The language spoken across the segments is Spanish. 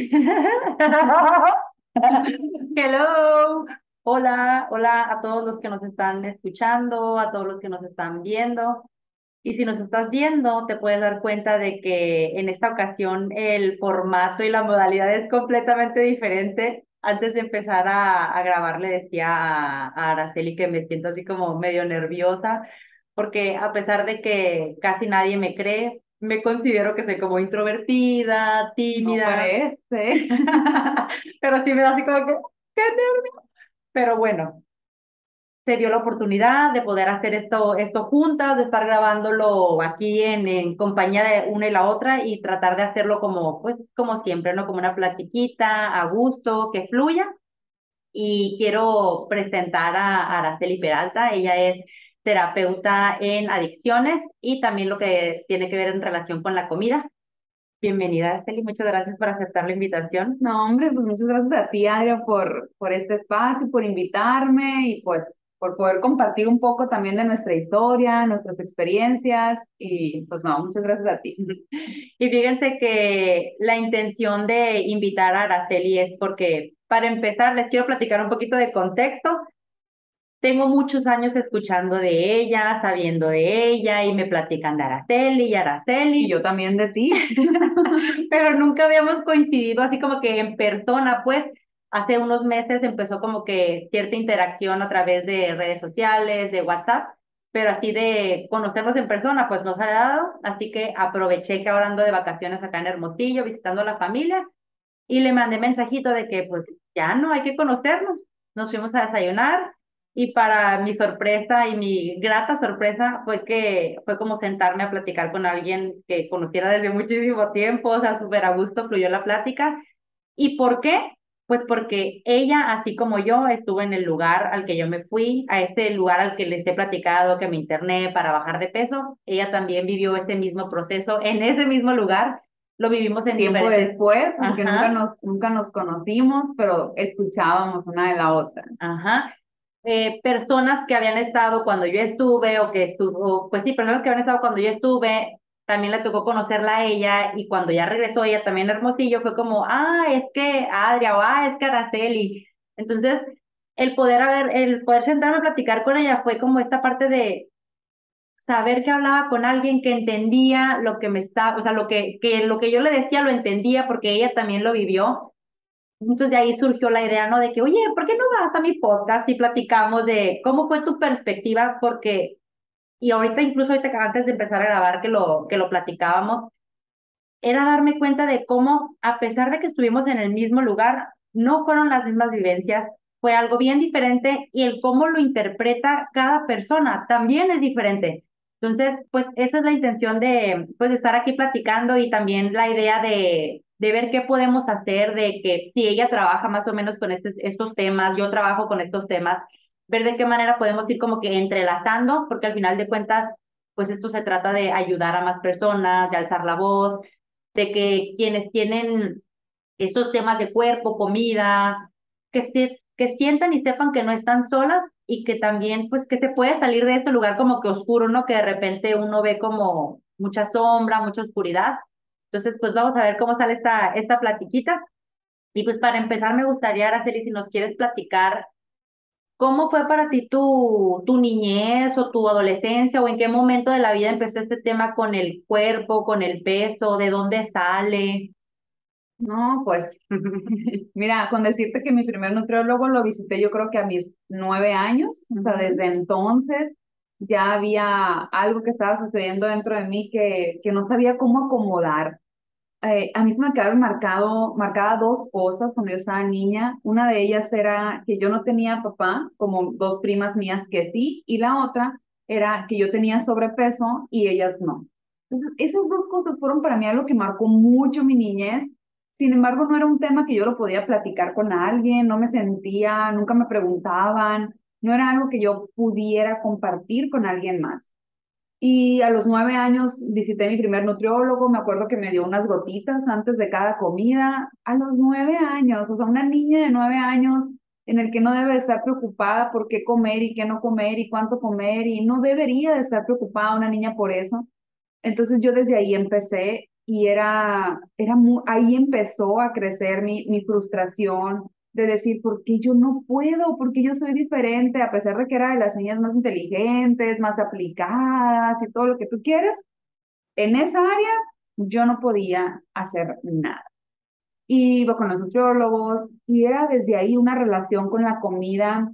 Hello, hola, hola a todos los que nos están escuchando, a todos los que nos están viendo. Y si nos estás viendo, te puedes dar cuenta de que en esta ocasión el formato y la modalidad es completamente diferente. Antes de empezar a, a grabar, le decía a, a Araceli que me siento así como medio nerviosa, porque a pesar de que casi nadie me cree, me considero que soy como introvertida, tímida. No parece. Pero sí me da así como que, qué nervio. Pero bueno, se dio la oportunidad de poder hacer esto, esto juntas, de estar grabándolo aquí en, en compañía de una y la otra y tratar de hacerlo como, pues, como siempre, ¿no? Como una platiquita, a gusto, que fluya. Y quiero presentar a Araceli Peralta. Ella es terapeuta en adicciones y también lo que tiene que ver en relación con la comida. Bienvenida, Araceli, muchas gracias por aceptar la invitación. No, hombre, pues muchas gracias a ti, Adria, por, por este espacio, por invitarme y pues por poder compartir un poco también de nuestra historia, nuestras experiencias y pues no, muchas gracias a ti. Y fíjense que la intención de invitar a Araceli es porque, para empezar, les quiero platicar un poquito de contexto. Tengo muchos años escuchando de ella, sabiendo de ella, y me platican de Araceli y Araceli. Y yo también de ti. Pero nunca habíamos coincidido así como que en persona, pues hace unos meses empezó como que cierta interacción a través de redes sociales, de WhatsApp, pero así de conocernos en persona, pues nos ha dado, así que aproveché que ahora ando de vacaciones acá en Hermosillo, visitando a la familia, y le mandé mensajito de que pues ya no hay que conocernos. Nos fuimos a desayunar y para mi sorpresa y mi grata sorpresa fue que fue como sentarme a platicar con alguien que conociera desde muchísimo tiempo, o sea, súper a gusto fluyó la plática. ¿Y por qué? Pues porque ella, así como yo, estuvo en el lugar al que yo me fui, a ese lugar al que les he platicado, que me interné para bajar de peso. Ella también vivió ese mismo proceso en ese mismo lugar. Lo vivimos en Tiempo diferentes... después, porque Ajá. nunca nos, nunca nos conocimos, pero escuchábamos una de la otra. Ajá. Eh, personas que habían estado cuando yo estuve o que estuvo, pues sí, personas que habían estado cuando yo estuve, también le tocó conocerla a ella y cuando ya regresó ella también Hermosillo fue como, ah, es que Adria o ah, es que Araceli. Entonces, el poder haber, el poder sentarme a platicar con ella fue como esta parte de saber que hablaba con alguien que entendía lo que me estaba, o sea, lo que, que lo que yo le decía lo entendía porque ella también lo vivió. Entonces de ahí surgió la idea, ¿no? De que, oye, ¿por qué no vas a mi podcast y platicamos de cómo fue tu perspectiva? Porque, y ahorita incluso ahorita antes de empezar a grabar que lo, que lo platicábamos, era darme cuenta de cómo, a pesar de que estuvimos en el mismo lugar, no fueron las mismas vivencias, fue algo bien diferente y el cómo lo interpreta cada persona también es diferente. Entonces, pues esa es la intención de, pues, estar aquí platicando y también la idea de, de ver qué podemos hacer, de que si ella trabaja más o menos con estos, estos temas, yo trabajo con estos temas, ver de qué manera podemos ir como que entrelazando, porque al final de cuentas, pues esto se trata de ayudar a más personas, de alzar la voz, de que quienes tienen estos temas de cuerpo, comida, que, se, que sientan y sepan que no están solas y que también, pues, que se puede salir de este lugar como que oscuro, ¿no? Que de repente uno ve como mucha sombra, mucha oscuridad. Entonces, pues vamos a ver cómo sale esta, esta platiquita. Y pues para empezar, me gustaría, Araceli, si nos quieres platicar, ¿cómo fue para ti tu, tu niñez o tu adolescencia o en qué momento de la vida empezó este tema con el cuerpo, con el peso, de dónde sale? No, pues, mira, con decirte que mi primer nutriólogo lo visité yo creo que a mis nueve años, o sea, desde entonces ya había algo que estaba sucediendo dentro de mí que, que no sabía cómo acomodar. Eh, a mí me quedaron marcado, marcada dos cosas cuando yo estaba niña. Una de ellas era que yo no tenía papá, como dos primas mías que sí, y la otra era que yo tenía sobrepeso y ellas no. Entonces, esas dos cosas fueron para mí algo que marcó mucho mi niñez Sin embargo, no era un tema que yo lo podía platicar con alguien, no me sentía, nunca me preguntaban, no era algo que yo pudiera compartir con alguien más. Y a los nueve años visité mi primer nutriólogo, me acuerdo que me dio unas gotitas antes de cada comida. A los nueve años, o sea, una niña de nueve años en el que no debe estar preocupada por qué comer y qué no comer y cuánto comer y no debería de estar preocupada una niña por eso. Entonces yo desde ahí empecé y era, era ahí empezó a crecer mi, mi frustración de decir, ¿por qué yo no puedo? ¿Por qué yo soy diferente? A pesar de que era de las niñas más inteligentes, más aplicadas y todo lo que tú quieres, en esa área yo no podía hacer nada. Iba con los nutriólogos y era desde ahí una relación con la comida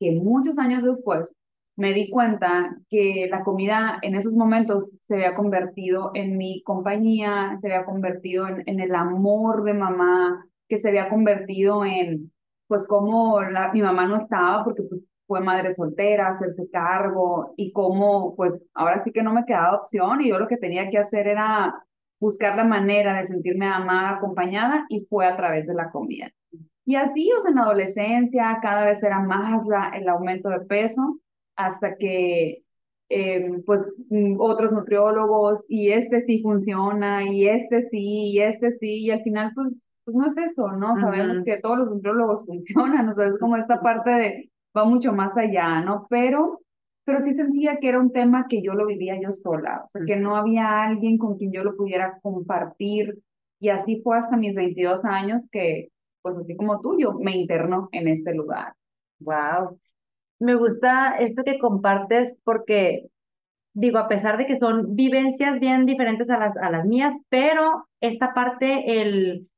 que muchos años después me di cuenta que la comida en esos momentos se había convertido en mi compañía, se había convertido en, en el amor de mamá, que se había convertido en, pues como la, mi mamá no estaba porque pues fue madre soltera, hacerse cargo y como pues ahora sí que no me quedaba opción y yo lo que tenía que hacer era buscar la manera de sentirme amada, acompañada y fue a través de la comida. Y así, o sea, en la adolescencia cada vez era más la, el aumento de peso hasta que em, pues otros nutriólogos y este sí funciona y este sí y este sí y al final pues, pues no es eso, ¿no? Sabemos que todos los nutriólogos funcionan, o sea, es como esta parte de va mucho más allá, ¿no? Pero pero sí sentía que era un tema que yo lo vivía yo sola, o sea, que no había alguien con quien yo lo pudiera compartir y así fue hasta mis 22 años que pues así como tú, yo me interno en este lugar. Wow me gusta esto que compartes porque, digo, a pesar de que son vivencias bien diferentes a las, a las mías, pero esta parte, el,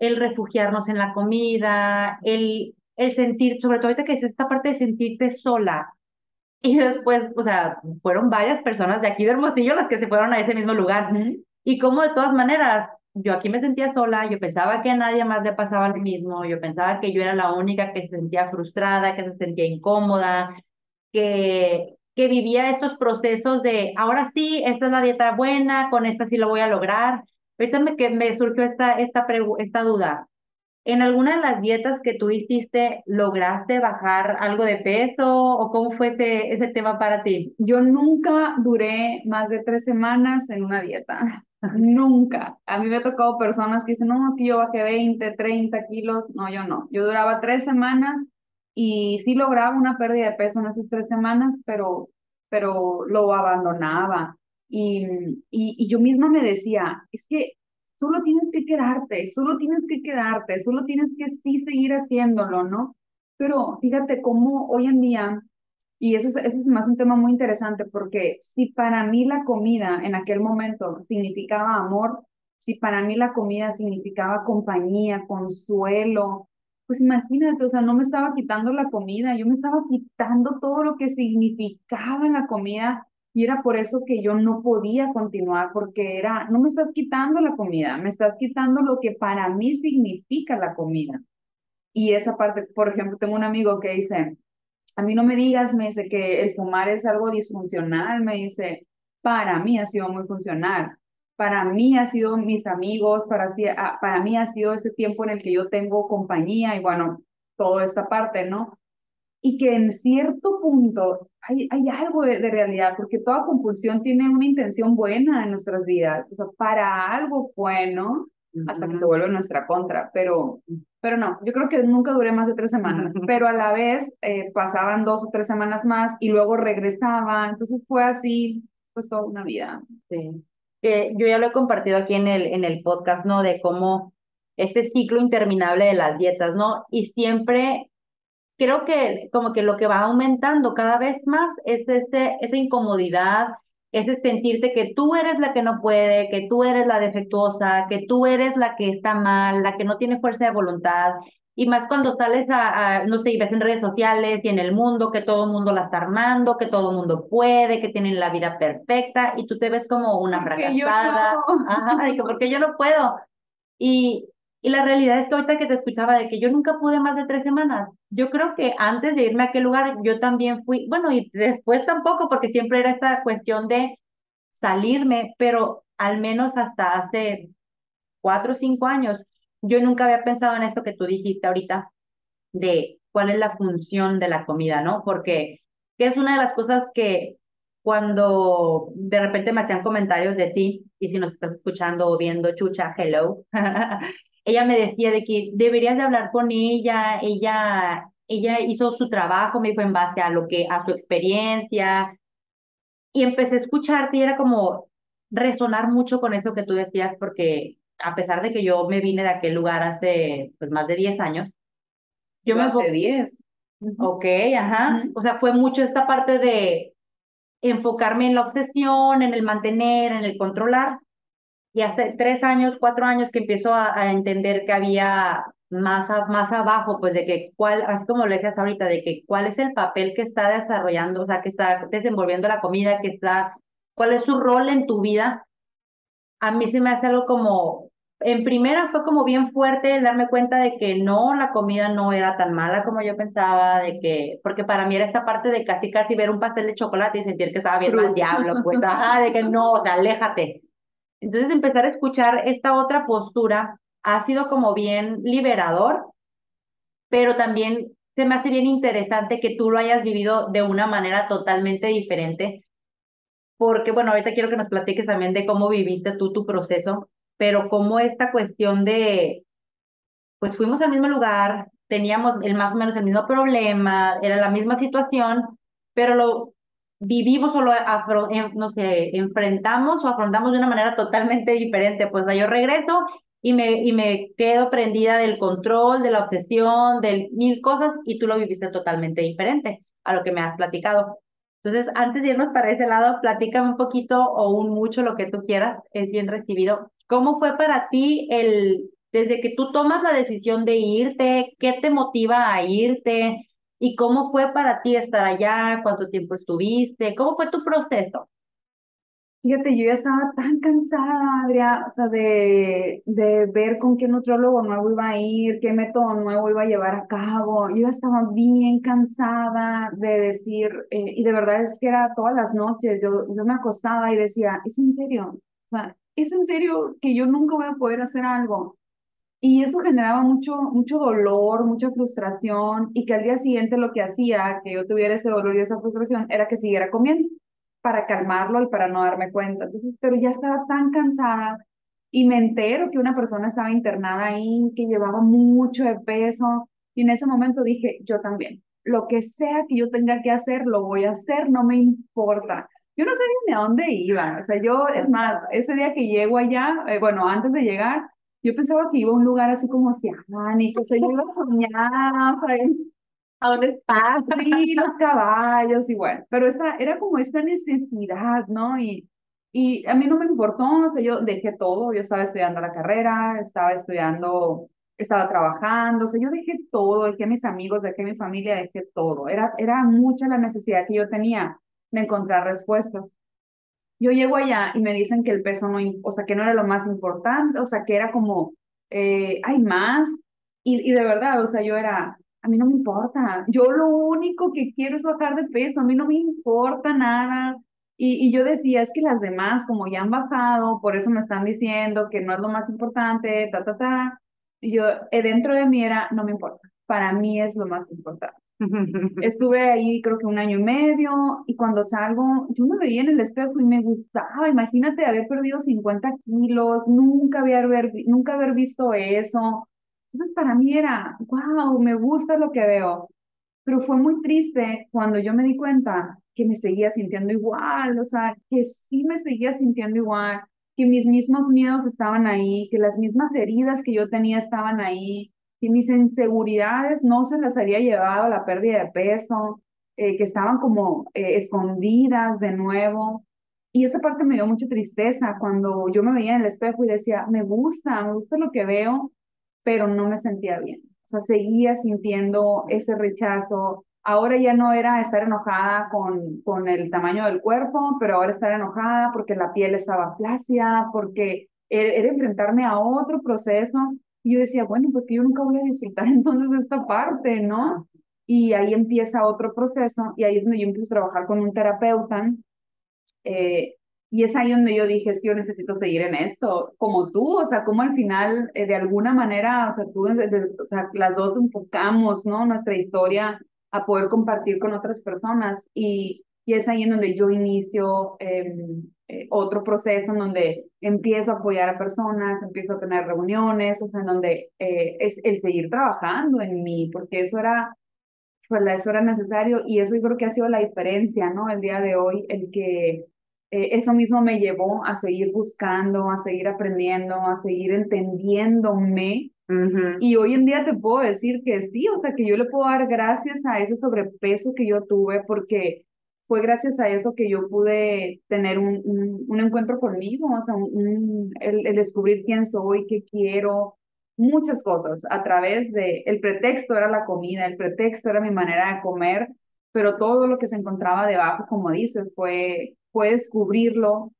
el refugiarnos en la comida, el, el sentir, sobre todo ahorita que es esta parte de sentirte sola. Y después, o sea, fueron varias personas de aquí de Hermosillo las que se fueron a ese mismo lugar. Y como de todas maneras, yo aquí me sentía sola, yo pensaba que a nadie más le pasaba lo mismo, yo pensaba que yo era la única que se sentía frustrada, que se sentía incómoda, que, que vivía estos procesos de, ahora sí, esta es la dieta buena, con esta sí lo voy a lograr. Ahorita que me surgió esta, esta, esta duda. ¿En alguna de las dietas que tú hiciste lograste bajar algo de peso o cómo fue ese, ese tema para ti? Yo nunca duré más de tres semanas en una dieta. Nunca. A mí me ha tocado personas que dicen, no, es que yo bajé 20, 30 kilos. No, yo no. Yo duraba tres semanas y sí lograba una pérdida de peso en esas tres semanas, pero, pero lo abandonaba. Y, y, y yo misma me decía, es que solo tienes que quedarte, solo tienes que quedarte, solo tienes que sí seguir haciéndolo, ¿no? Pero fíjate cómo hoy en día y eso es, eso es más un tema muy interesante porque si para mí la comida en aquel momento significaba amor, si para mí la comida significaba compañía, consuelo, pues imagínate, o sea, no me estaba quitando la comida, yo me estaba quitando todo lo que significaba en la comida y era por eso que yo no podía continuar porque era, no me estás quitando la comida, me estás quitando lo que para mí significa la comida. Y esa parte, por ejemplo, tengo un amigo que dice, a mí no me digas, me dice que el fumar es algo disfuncional, me dice, para mí ha sido muy funcional, para mí ha sido mis amigos, para, ah, para mí ha sido ese tiempo en el que yo tengo compañía y bueno, toda esta parte, ¿no? Y que en cierto punto hay, hay algo de, realidad, porque toda compulsión tiene una intención buena en nuestras vidas, o sea, para algo bueno, hasta que se vuelve nuestra contra, pero pero no, yo creo que nunca duré más de tres semanas, pero a la vez eh, pasaban dos o tres semanas más y luego regresaba, entonces fue así, pues toda una vida. Sí. yo ya lo he compartido aquí en el, en el podcast, ¿no? De cómo este ciclo interminable de las dietas, ¿no? Y siempre creo que como que lo que va aumentando cada vez más es ese, esa incomodidad, ese sentirte que tú eres la que no puede, que tú eres la defectuosa, que tú eres la que está mal, la que no tiene fuerza de voluntad. Y más cuando sales a, no sé, y ves en redes sociales y en el mundo que todo el mundo la está armando, que todo el mundo puede, que tienen la vida perfecta y tú te ves como una fracasada. Ajá, porque yo no puedo. Y, y la realidad es que ahorita que te escuchaba de que yo nunca pude más de tres semanas, yo creo que antes de irme a aquel lugar yo también fui, bueno, y después tampoco, porque siempre era esta cuestión de salirme, pero al menos hasta hace cuatro o cinco años, yo nunca había pensado en esto que tú dijiste ahorita, de cuál es la función de la comida, ¿no? Porque que es una de las cosas que cuando de repente me hacían comentarios de ti, y si nos estás escuchando o viendo, Chucha, hello, ella me decía de que deberías de hablar con ella, ella, ella hizo su trabajo, me dijo en base a lo que, a su experiencia, y empecé a escucharte y era como resonar mucho con eso que tú decías, porque a pesar de que yo me vine de aquel lugar hace pues más de 10 años, yo, me hace 10. Ok, ajá. O sea, fue mucho esta parte de enfocarme en la obsesión, en el mantener, en el controlar. Y hace tres años, cuatro años que empiezo a, entender que había más, más abajo, pues de que cuál, así como lo decías ahorita, de que cuál es el papel que está desarrollando, o sea, que está desenvolviendo la comida, que está, cuál es su rol en tu vida. A mí se me hace algo como en primera fue como bien fuerte el darme cuenta de que no, la comida no era tan mala como yo pensaba, de que, porque para mí era esta parte de casi casi ver un pastel de chocolate y sentir que estaba viendo al diablo, pues, ajá, de que no, o sea, aléjate. Entonces empezar a escuchar esta otra postura ha sido como bien liberador, pero también se me hace bien interesante que tú lo hayas vivido de una manera totalmente diferente, porque bueno, ahorita quiero que nos platiques también de cómo viviste tú tu proceso pero como esta cuestión de, pues fuimos al mismo lugar, teníamos el más o menos el mismo problema, era la misma situación, pero lo vivimos o lo, no sé, enfrentamos o afrontamos de una manera totalmente diferente. Pues yo regreso y me, y me quedo prendida del control, de la obsesión, de mil cosas, y tú lo viviste totalmente diferente a lo que me has platicado. Entonces, antes de irnos para ese lado, platícame un poquito o un mucho lo que tú quieras, es bien recibido. ¿Cómo fue para ti el, desde que tú tomas la decisión de irte, qué te motiva a irte y cómo fue para ti estar allá, cuánto tiempo estuviste, cómo fue tu proceso? Fíjate, yo ya estaba tan cansada, Adriana, o sea, de, de ver con qué nutrólogo nuevo iba a ir, qué método nuevo iba a llevar a cabo. Yo estaba bien cansada de decir, eh, y de verdad es que era todas las noches, yo, yo me acostaba y decía, ¿es en serio? O sea, ¿es en serio que yo nunca voy a poder hacer algo? Y eso generaba mucho, mucho dolor, mucha frustración, y que al día siguiente lo que hacía que yo tuviera ese dolor y esa frustración era que siguiera comiendo para calmarlo y para no darme cuenta. Entonces, pero ya estaba tan cansada y me entero que una persona estaba internada ahí, que llevaba mucho de peso, y en ese momento dije, yo también, lo que sea que yo tenga que hacer, lo voy a hacer, no me importa yo no sabía ni a dónde iba. O sea, yo, es más, ese día que llego allá, eh, bueno, antes de llegar, yo pensaba que iba a un lugar así como oceánico, o sea, yo iba a soñar, ¿A dónde está? Sí, los caballos y bueno, pero esta, era como esta necesidad, ¿no? Y, y a mí no me importó, o sea, yo dejé todo, yo estaba estudiando la carrera, estaba estudiando, estaba trabajando, o sea, yo dejé todo, dejé a mis amigos, dejé a mi familia, dejé todo. Era, era mucha la necesidad que yo tenía de encontrar respuestas. Yo llego allá y me dicen que el peso no, o sea, que no era lo más importante, o sea, que era como, eh, hay más. Y, y de verdad, o sea, yo era, a mí no me importa. Yo lo único que quiero es bajar de peso, a mí no me importa nada. Y, y, yo decía, es que las demás, como ya han bajado, por eso me están diciendo que no es lo más importante, ta, ta, ta. Y yo, eh, dentro de mí era, no me importa, para mí es lo más importante. Estuve ahí creo que un año y medio y cuando salgo, yo me veía en el espejo y me gustaba. Imagínate haber perdido 50 kilos, nunca haber, nunca haber visto eso. Entonces para mí era, wow, me gusta lo que veo. Pero fue muy triste cuando yo me di cuenta que me seguía sintiendo igual, o sea, que sí me seguía sintiendo igual, que mis mismos miedos estaban ahí, que las mismas heridas que yo tenía estaban ahí, que mis inseguridades no se las había llevado la pérdida de peso, eh, que estaban como eh, escondidas de nuevo. Y esa parte me dio mucha tristeza cuando yo me veía en el espejo y decía, me gusta, me gusta lo que veo, pero no me sentía bien. O sea, seguía sintiendo ese rechazo. Ahora ya no era estar enojada con, con el tamaño del cuerpo, pero ahora estar enojada porque la piel estaba flácida, porque era, era enfrentarme a otro proceso y yo decía, bueno, pues que yo nunca voy a disfrutar entonces esta parte, ¿no? Y ahí empieza otro proceso y ahí es donde yo empiezo a trabajar con un terapeuta. Eh, y es ahí donde yo dije, que yo necesito seguir en esto, como tú, o sea, como al final, eh, de alguna manera, o sea, tú, o sea, las dos enfocamos, ¿no? Nuestra historia a poder compartir con otras personas y, y es ahí en donde yo inicio em, eh, otro proceso en donde empiezo a apoyar a personas, empiezo a tener reuniones, o sea, en donde eh, es el seguir trabajando en mí, porque eso era, pues eso era necesario y eso yo creo que ha sido la diferencia, ¿no? El día de hoy, el que eh, eso mismo me llevó a seguir buscando, a seguir aprendiendo, a seguir entendiéndome. Y hoy en día te puedo decir que sí, o sea, que yo le puedo dar gracias a ese sobrepeso que yo tuve porque fue gracias a eso que yo pude tener un, un, encuentro conmigo, o sea, un, el, el, descubrir quién soy, qué quiero, muchas cosas a través de, el pretexto era la comida, el pretexto era mi manera de comer, pero todo lo que se encontraba debajo, como dices, fue puedes cubrirlo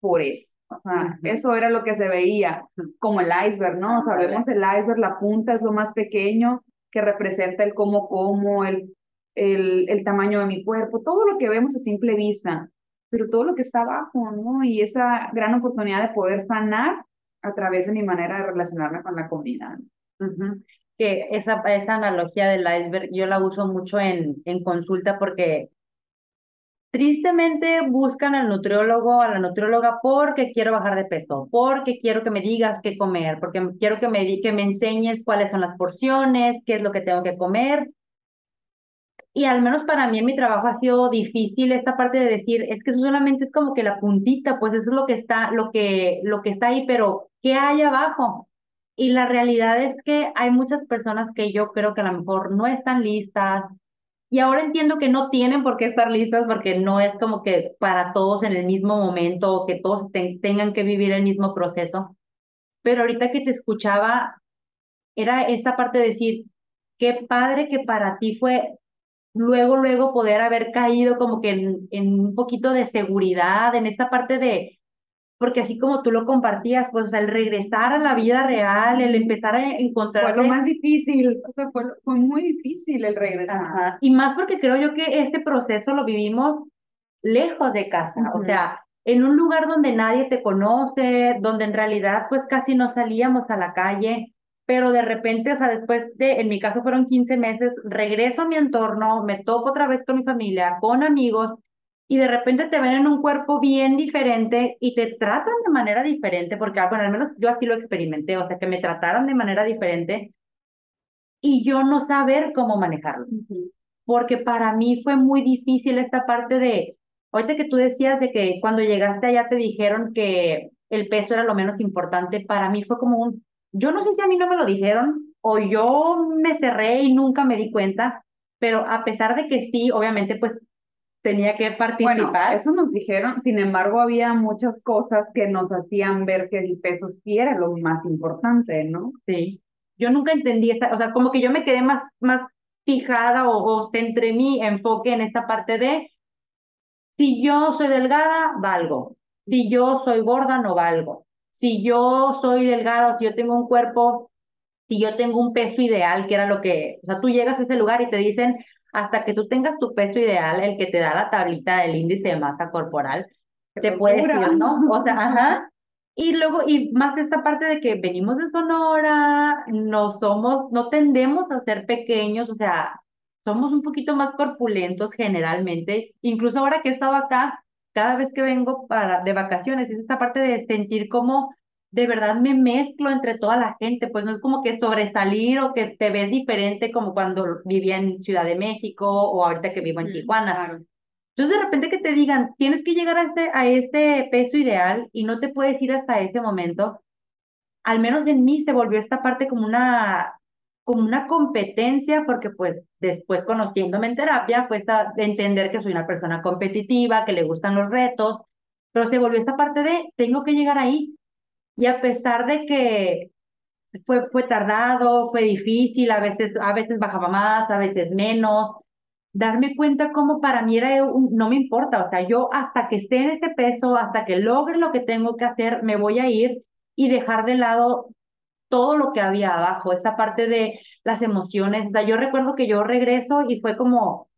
por eso. O sea, eso era lo que se veía como el iceberg, ¿no? Sabemos el iceberg, la punta es lo más pequeño que representa el cómo como, el, el, tamaño de mi cuerpo, todo lo que vemos a simple vista, pero todo lo que está abajo, ¿no? Y esa gran oportunidad de poder sanar a través de mi manera de relacionarme con la comida. Que esa, esa analogía del iceberg yo la uso mucho en, en consulta porque Tristemente buscan al nutriólogo, a la nutrióloga porque quiero bajar de peso, porque quiero que me digas qué comer, porque quiero que me, que me enseñes cuáles son las porciones, qué es lo que tengo que comer. Y al menos para mí en mi trabajo ha sido difícil esta parte de decir, es que eso solamente es como que la puntita, pues eso es lo que está, lo que, lo que está ahí, pero ¿qué hay abajo? Y la realidad es que hay muchas personas que yo creo que a lo mejor no están listas, y ahora entiendo que no tienen por qué estar listas porque no es como que para todos en el mismo momento o que todos tengan que vivir el mismo proceso. Pero ahorita que te escuchaba, era esta parte de decir, qué padre que para ti fue luego, luego poder haber caído como que en, en un poquito de seguridad, en esta parte de, porque así como tú lo compartías, pues el regresar a la vida real, el empezar a encontrar... Fue lo más difícil, o sea, fue, fue muy difícil el regresar. Y más porque creo yo que este proceso lo vivimos lejos de casa, o sea, en un lugar donde nadie te conoce, donde en realidad pues casi no salíamos a la calle, pero de repente, o sea, después de, en mi caso fueron 15 meses, regreso a mi entorno, me topo otra vez con mi familia, con amigos, y de repente te ven en un cuerpo bien diferente y te tratan de manera diferente, porque bueno, al menos yo así lo experimenté, o sea, que me trataron de manera diferente y yo no saber cómo manejarlo. Porque para mí fue muy difícil esta parte de, ahorita que tú decías de que cuando llegaste allá te dijeron que el peso era lo menos importante, para mí fue como un, yo no sé si a mí no me lo dijeron o yo me cerré y nunca me di cuenta, pero a pesar de que sí, obviamente pues tenía que participar. Bueno, eso nos dijeron, sin embargo, había muchas cosas que nos hacían ver que el peso sí era lo más importante, ¿no? Sí. Yo nunca entendí esa, o sea, como que yo me quedé más, más fijada o, o centré mi enfoque en esta parte de si yo soy delgada, valgo. Si yo soy gorda, no valgo. Si yo soy delgada, si yo tengo un cuerpo, si yo tengo un peso ideal, que era lo que, o sea, tú llegas a ese lugar y te dicen, hasta que tú tengas tu peso ideal, el que te da la tablita del índice de masa corporal, te puedes ir, ¿no? O sea, ajá. Y luego, y más esta parte de que venimos de Sonora, no somos, no tendemos a ser pequeños, o sea, somos un poquito más corpulentos generalmente. Incluso ahora que he estado acá, cada vez que vengo para, de vacaciones, es esta parte de sentir como de verdad me mezclo entre toda la gente, pues no es como que sobresalir o que te ves diferente como cuando vivía en Ciudad de México o ahorita que vivo en Tijuana. Entonces de repente que te digan, tienes que llegar a este, a este peso ideal y no te puedes ir hasta ese momento, al menos en mí se volvió esta parte como una, como una competencia, porque pues después conociéndome en terapia, pues a entender que soy una persona competitiva, que le gustan los retos, pero se volvió esta parte de, tengo que llegar ahí, y a pesar de que fue, fue tardado, fue difícil, a veces, a veces bajaba más, a veces menos, darme cuenta como para mí era no me importa, o sea, yo hasta que esté en ese peso, hasta que logre lo que tengo que hacer, me voy a ir y dejar de lado todo lo que había abajo, esa parte de las emociones. O sea, yo recuerdo que yo regreso y fue como,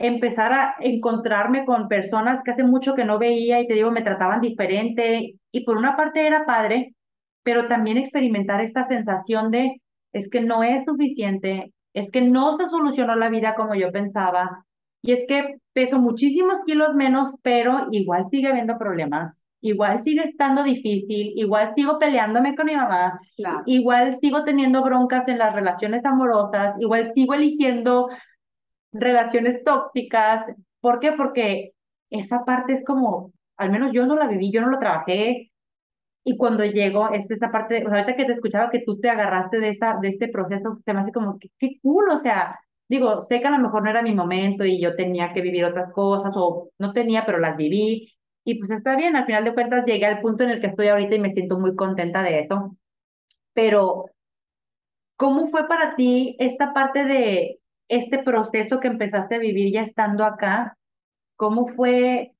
empezar a encontrarme con personas que hace mucho que no veía y te digo, me trataban diferente. Y por una parte era padre, pero también experimentar esta sensación de, es que no es suficiente, es que no se solucionó la vida como yo pensaba. Y es que peso muchísimos kilos menos, pero igual sigue habiendo problemas, igual sigue estando difícil, igual sigo peleándome con mi mamá, igual sigo teniendo broncas en las relaciones amorosas, igual sigo eligiendo relaciones tóxicas. ¿Por qué? Porque esa parte es como, al menos yo no la viví, yo no lo trabajé. Y cuando llego, es esa parte, o sea, ahorita que te escuchaba que tú te agarraste de, esta, de este proceso, se me hace como, que qué cool, o sea, digo, sé que a lo mejor no era mi momento y yo tenía que vivir otras cosas o no tenía, pero las viví. Y pues está bien, al final de cuentas llegué al punto en el que estoy ahorita y me siento muy contenta de eso. Pero, ¿cómo fue para ti esta parte de este proceso que empezaste a vivir ya estando acá? ¿Cómo fue?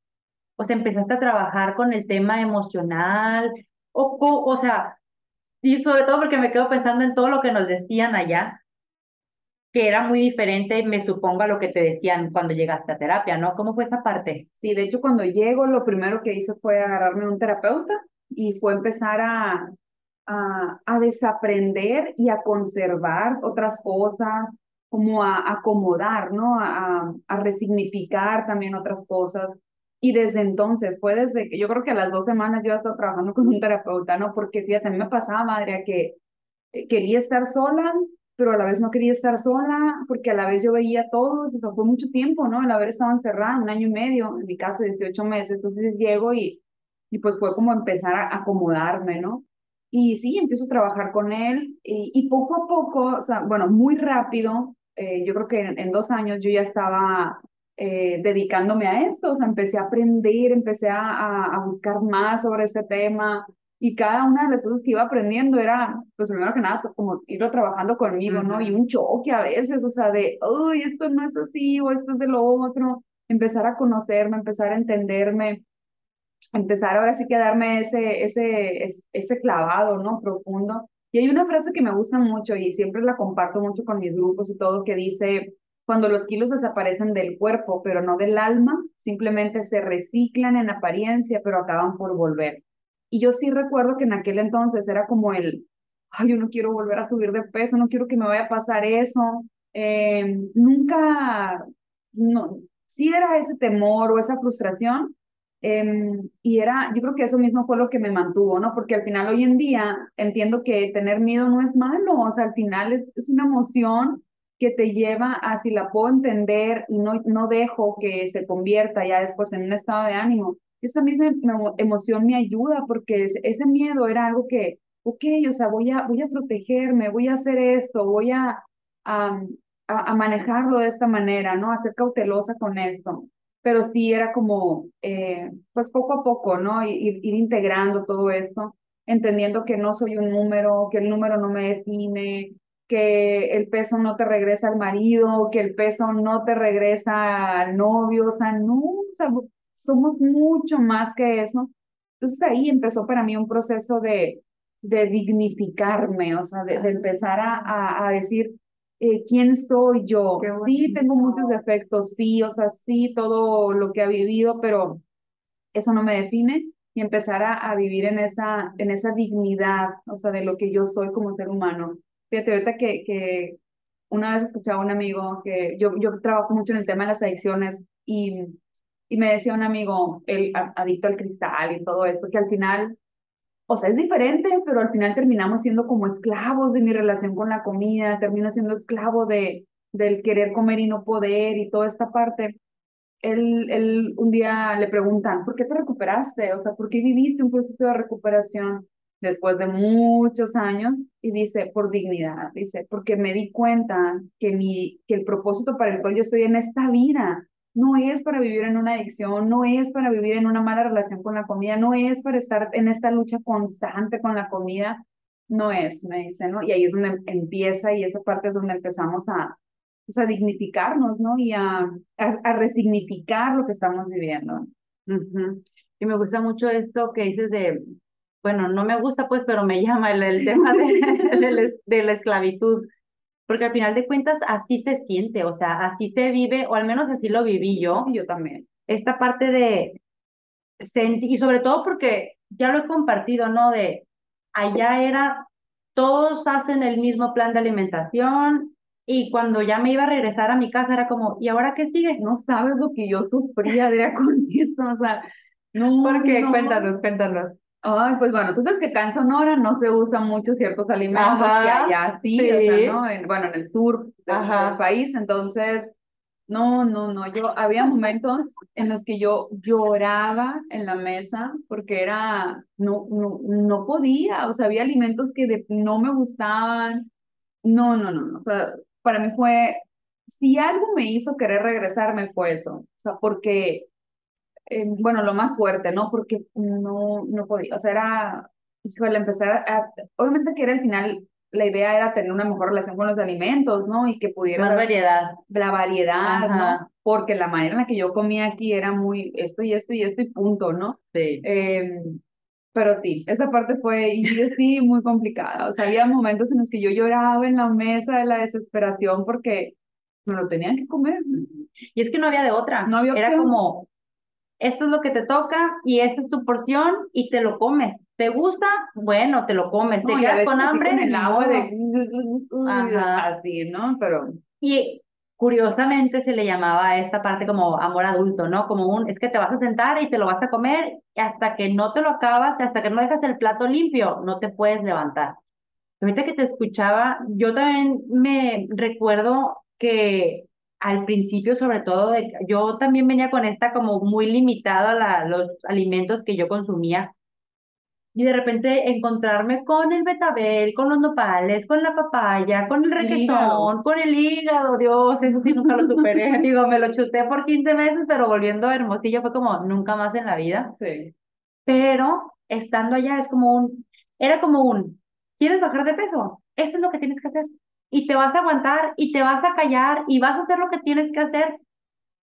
O sea, empezaste a trabajar con el tema emocional, o, o, o sea, y sobre todo porque me quedo pensando en todo lo que nos decían allá, que era muy diferente, me supongo, a lo que te decían cuando llegaste a terapia, ¿no? ¿Cómo fue esa parte? Sí, de hecho, cuando llego, lo primero que hice fue agarrarme a un terapeuta y fue empezar a, a, a desaprender y a conservar otras cosas, como a, acomodar, ¿no? A, a, resignificar también otras cosas. Y desde entonces, fue desde que yo creo que a las dos semanas yo estaba trabajando con un terapeuta, ¿no? Porque fíjate, a mí me pasaba, madre, que eh, quería estar sola, pero a la vez no quería estar sola, porque a la vez yo veía a todos, o sea, fue mucho tiempo, ¿no? El haber estado encerrada, un año y medio, en mi caso 18 meses, entonces llego y, y pues fue como empezar a acomodarme, ¿no? Y sí, empiezo a trabajar con él y, poco a poco, o sea, bueno, muy rápido, eh, yo creo que en, dos años yo ya estaba eh, dedicándome a esto, o sea, empecé a aprender, empecé a, a buscar más sobre ese tema, y cada una de las cosas que iba aprendiendo era, pues primero que nada, como irlo trabajando conmigo, ¿no? Y un choque a veces, o sea, de, uy, esto no es así, o esto es de lo otro, empezar a conocerme, empezar a entenderme, empezar ahora sí que darme ese, ese, ese clavado, ¿no? Profundo. Y hay una frase que me gusta mucho y siempre la comparto mucho con mis grupos y todo, que dice, cuando los kilos desaparecen del cuerpo, pero no del alma, simplemente se reciclan en apariencia, pero acaban por volver. Y yo sí recuerdo que en aquel entonces era como el, ay, yo no quiero volver a subir de peso, no quiero que me vaya a pasar eso. Eh, nunca, no, sí era ese temor o esa frustración. Em, y era, yo creo que eso mismo fue lo que me mantuvo, ¿no? Porque al final hoy en día entiendo que tener miedo no es malo, o sea, al final es, es una emoción que te lleva a si la puedo entender y no, no dejo que se convierta ya después en un estado de ánimo, esa misma emoción me ayuda porque ese miedo era algo que, ok, o sea, voy a, voy a protegerme, voy a hacer esto, voy a, a, a manejarlo de esta manera, ¿no? A ser cautelosa con esto. Pero sí era como, eh, pues poco a poco, ¿no? Ir, ir integrando todo esto, entendiendo que no soy un número, que el número no me define, que el peso no te regresa al marido, que el peso no te regresa al novio, o sea, no, o sea, somos mucho más que eso. Entonces ahí empezó para mí un proceso de, de dignificarme, o sea, de, empezar a, a, decir, eh, ¿quién soy yo? Sí, tengo muchos defectos, sí, o sea, sí, todo lo que ha vivido, pero eso no me define y empezar a, a, vivir en esa, en esa dignidad, o sea, de lo que yo soy como ser humano. Fíjate, ahorita que, que una vez escuchaba a un amigo que yo, yo trabajo mucho en el tema de las adicciones y y me decía un amigo, el adicto al cristal y todo eso, que al final, o sea, es diferente, pero al final terminamos siendo como esclavos de mi relación con la comida, termino siendo esclavo de, del querer comer y no poder y toda esta parte. Él, él un día le preguntan, ¿por qué te recuperaste? O sea, ¿por qué viviste un proceso de recuperación después de muchos años? Y dice, por dignidad, dice, porque me di cuenta que, mi, que el propósito para el cual yo estoy en esta vida no es para vivir en una adicción, no es para vivir en una mala relación con la comida, no es para estar en esta lucha constante con la comida, no es, me dice, ¿no? Y ahí es donde empieza y esa parte es donde empezamos a, pues, a dignificarnos, ¿no? Y a, a, resignificar lo que estamos viviendo. Y me gusta mucho esto que dices de, bueno, no me gusta pues, pero me llama el, tema de, de la esclavitud porque al final de cuentas así se siente, o sea, así se vive, o al menos así lo viví yo, yo también. esta parte de sentir, y sobre todo porque ya lo he compartido, ¿no? De allá era, todos hacen el mismo plan de alimentación, y cuando ya me iba a regresar a mi casa era como, ¿y ahora qué sigue? No sabes lo que yo sufría, Adriana, con eso, o sea, no, Porque no. cuéntanos, cuéntanos. Ay, pues bueno, tú sabes que acá en Sonora no se usan mucho ciertos alimentos Ajá, que allá sí, o sí. sea, ¿no? En- bueno, en el sur del país, entonces, no, no, no, yo, había momentos en los que yo lloraba en la mesa porque era, no, no, no podía, o sea, había alimentos que de- no me gustaban, no, no, no, no, o sea, para mí fue, si algo me hizo querer regresarme fue eso, o sea, porque eh, bueno, lo más fuerte, ¿no? Porque no, no podía, o sea, era, híjole, empezar a, obviamente que era al final, la idea era tener una mejor relación con los alimentos, ¿no? Y que pudiera Más variedad. la variedad, Ajá. ¿no? Porque la manera en la que yo comía aquí era muy esto y esto y esto y punto, ¿no? Sí. Eh, pero sí, esa parte fue, y sí, muy complicada. O sea, había momentos en los que yo lloraba en la mesa de la desesperación porque me lo tenían que comer. Y es que no había de otra. No había Era opción. como, esto es lo que te toca y esta es tu porción y te lo comes. ¿Te gusta? Bueno, te lo comes. ¿Te No, quedas con hambre? con el agua de Ajá. así, ¿no? Pero Y curiosamente se le llamaba a esta parte como amor adulto, ¿no? Como un, es que te vas a sentar y te lo vas a comer y hasta que no te lo acabas, hasta que no dejas el plato limpio, no te puedes levantar. Ahorita que te escuchaba, yo también me recuerdo que al principio, sobre todo, de, yo también venía con esta como muy limitada la, los alimentos que yo consumía. Y de repente encontrarme con el betabel, con los nopales, con la papaya, con el requesón, con el hígado, Dios, eso sí nunca lo superé. Digo, me lo chuté por 15 meses, pero volviendo a Hermosillo fue como nunca más en la vida sí. pero estando allá es como un, era como un, ¿quieres bajar de peso? Esto es lo que tienes que hacer. Y te vas a aguantar y te vas a callar y vas a hacer lo que tienes que hacer.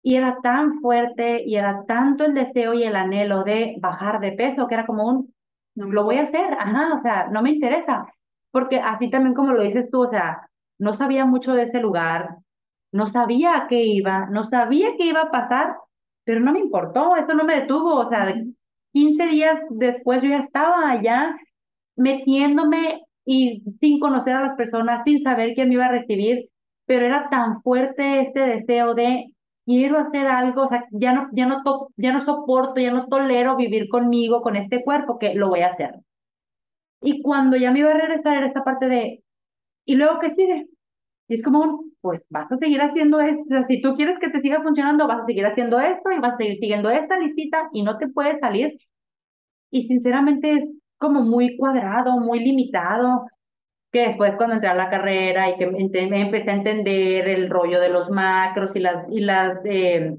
Y era tan fuerte y era tanto el deseo y el anhelo de bajar de peso que era como un, lo voy a hacer, ajá, o sea, no me interesa. Porque así también como lo dices tú, o sea, no sabía mucho de ese lugar, no sabía a qué iba, no sabía qué iba a pasar, pero no me importó, eso no me detuvo, o sea, 15 días después yo ya estaba allá metiéndome y sin conocer a las personas, sin saber quién me iba a recibir, pero era tan fuerte este deseo de quiero hacer algo, o sea, ya no, ya no, to- ya no soporto, ya no tolero vivir conmigo, con este cuerpo, que lo voy a hacer. Y cuando ya me iba a regresar era esta parte de, ¿y luego qué sigue? Y es como un, pues vas a seguir haciendo esto, o sea, si tú quieres que te siga funcionando, vas a seguir haciendo esto y vas a seguir siguiendo esta listita y no te puedes salir. Y sinceramente como muy cuadrado, muy limitado, que después cuando entré a la carrera y que me empecé a entender el rollo de los macros y las, y las eh,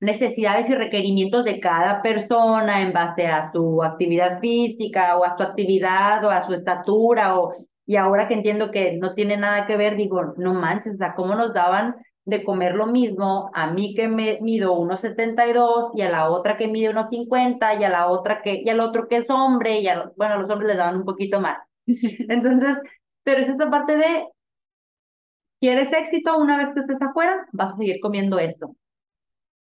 necesidades y requerimientos de cada persona en base a su actividad física o a su actividad o a su estatura o y ahora que entiendo que no tiene nada que ver, digo, no manches, o sea, cómo nos daban de comer lo mismo a mí que me mido 1.72 y a la otra que mide 1.50 y a la otra que, y al otro que es hombre y a, bueno, a los hombres les daban un poquito más. Entonces, pero es esa parte de, ¿quieres éxito una vez que estés afuera? Vas a seguir comiendo esto.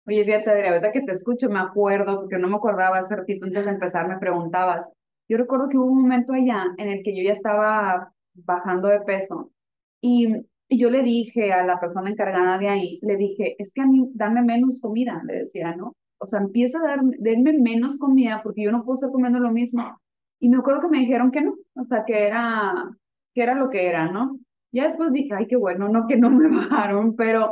Oye, fíjate, Adriana, ahorita que te escucho me acuerdo, porque no me acordaba hace ratito antes de empezar, me preguntabas. Yo recuerdo que hubo un momento allá en el que yo ya estaba bajando de peso y, y yo le dije a la persona encargada de ahí, le dije, es que a mí dame menos comida, le decía, ¿no? O sea, empieza a darme, denme menos comida porque yo no puedo estar comiendo lo mismo. Y me acuerdo que me dijeron que no, o sea, que era, que era lo que era, ¿no? Ya después dije, ay, qué bueno, no, que no me bajaron, pero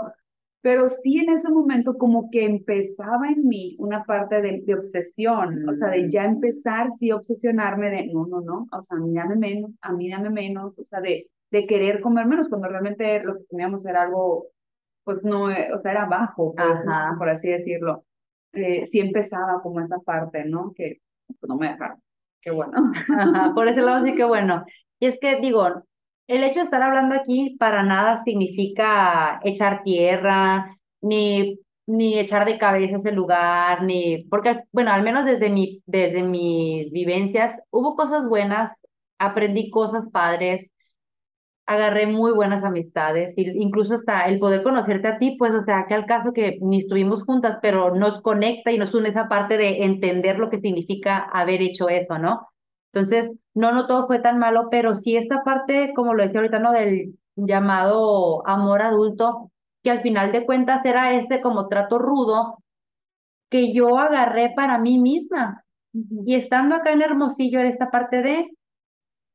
pero sí en ese momento como que empezaba en mí una parte de, de obsesión, o sea, de ya empezar sí obsesionarme de, no, no, no, o sea, a mí dame menos, a mí dame menos, o sea, de, de querer comer menos, cuando realmente lo que comíamos era algo, pues no, eh, o sea, era bajo, pues, Ajá. por así decirlo. Eh, sí empezaba como esa parte, ¿no? Que pues, no me dejaron. Qué bueno. Ajá, por ese lado sí que bueno. Y es que digo, el hecho de estar hablando aquí para nada significa echar tierra, ni, ni echar de cabeza ese lugar, ni, porque, bueno, al menos desde mi, desde mis vivencias, hubo cosas buenas, aprendí cosas padres, agarré muy buenas amistades, incluso hasta el poder conocerte a ti, pues, o sea, que al caso que ni estuvimos juntas, pero nos conecta y nos une esa parte de entender lo que significa haber hecho eso, ¿no? Entonces, no, no todo fue tan malo, pero sí esta parte, como lo decía ahorita, ¿no? Del llamado amor adulto, que al final de cuentas era este como trato rudo que yo agarré para mí misma. Y estando acá en Hermosillo, era esta parte de,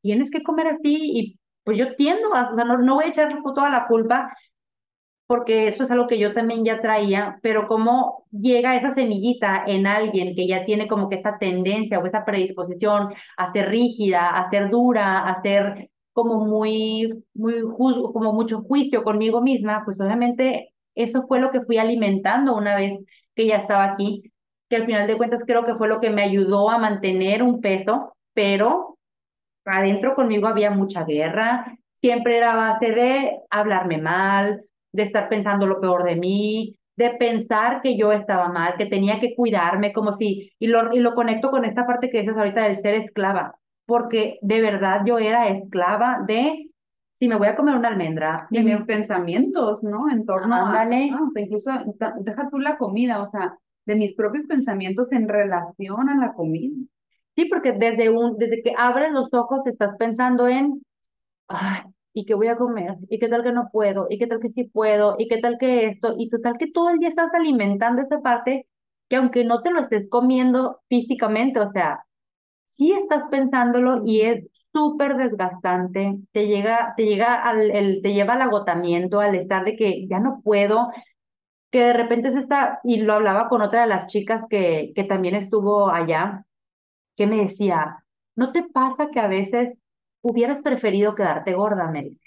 tienes que comer así y pues yo tiendo a, o sea, no, no voy a echar toda la culpa porque eso es algo que yo también ya traía, pero cómo llega esa semillita en alguien que ya tiene como que esa tendencia o esa predisposición a ser rígida, a ser dura, a ser como muy, muy como mucho juicio conmigo misma, pues obviamente eso fue lo que fui alimentando una vez que ya estaba aquí, que al final de cuentas creo que fue lo que me ayudó a mantener un peso, pero adentro conmigo había mucha guerra, siempre era base de hablarme mal, de estar pensando lo peor de mí, de pensar que yo estaba mal, que tenía que cuidarme, como si, y lo, y lo conecto con esta parte que dices ahorita del ser esclava, porque de verdad yo era esclava de si me voy a comer una almendra. De mis pensamientos, ¿no? En torno a, o sea, incluso, deja tú la comida, o sea, de mis propios pensamientos en relación a la comida. Sí, porque desde, un, desde que abres los ojos estás pensando en, ay, ¿y qué voy a comer? ¿Y qué tal que no puedo? ¿Y qué tal que sí puedo? ¿Y qué tal que esto? Y total que todo el día estás alimentando esa parte que aunque no te lo estés comiendo físicamente, o sea, sí estás pensándolo y es súper desgastante, te llega, te llega al, te lleva al agotamiento, al estar de que ya no puedo, que de repente se está, y lo hablaba con otra de las chicas que, que también estuvo allá, que me decía, ¿no te pasa que a veces hubieras preferido quedarte gorda, me dice?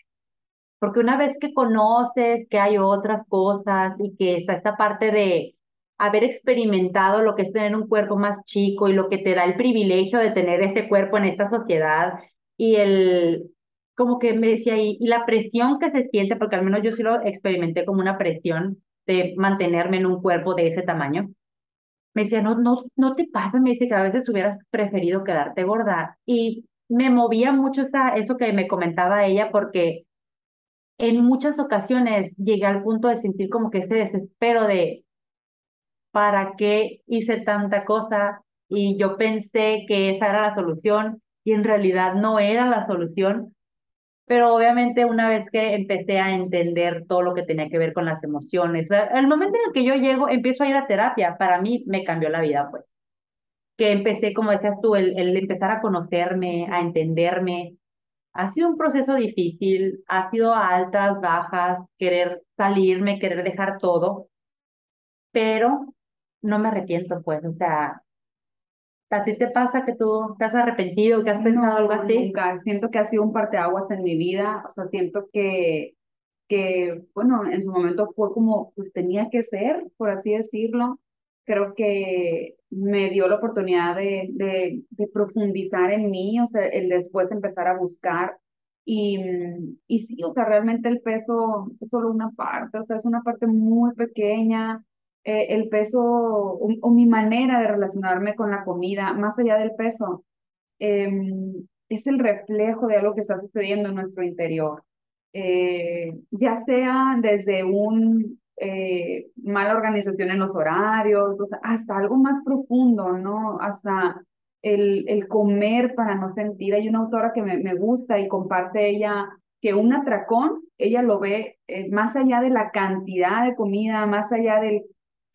Porque una vez que conoces que hay otras cosas y que está esta parte de haber experimentado lo que es tener un cuerpo más chico y lo que te da el privilegio de tener ese cuerpo en esta sociedad y el, como que me decía, y, y la presión que se siente, porque al menos yo sí lo experimenté como una presión de mantenerme en un cuerpo de ese tamaño me decía, no, no, no te pasa, me dice que a veces hubieras preferido quedarte gorda. Y me movía mucho esa, eso que me comentaba ella, porque en muchas ocasiones llegué al punto de sentir como que ese desespero de, ¿para qué hice tanta cosa? Y yo pensé que esa era la solución y en realidad no era la solución pero obviamente una vez que empecé a entender todo lo que tenía que ver con las emociones, el momento en el que yo llego, empiezo a ir a terapia, para mí me cambió la vida, pues. Que empecé, como decías tú, el, empezar a conocerme, a entenderme. Ha sido un proceso difícil, ha sido altas, bajas, querer salirme, querer dejar todo, pero no me arrepiento, pues, o sea, ¿A ti te pasa que tú te has arrepentido, que has pensado algo así? Nunca. Siento que ha sido un parteaguas en mi vida. O sea, siento que, que, bueno, en su momento fue como, pues tenía que ser, por así decirlo. Creo que me dio la oportunidad de, de, de profundizar en mí, o sea, el después empezar a buscar. Y, y sí, o sea, realmente el peso es solo una parte, o sea, es una parte muy pequeña eh, el peso o, mi manera de relacionarme con la comida, más allá del peso, em, es el reflejo de algo que está sucediendo en nuestro interior. Eh, ya sea desde un eh, mala organización en los horarios, hasta algo más profundo, ¿no? Hasta el, el, comer para no sentir. Hay una autora que me, me gusta y comparte ella que un atracón, ella lo ve más allá de la cantidad de comida, más allá del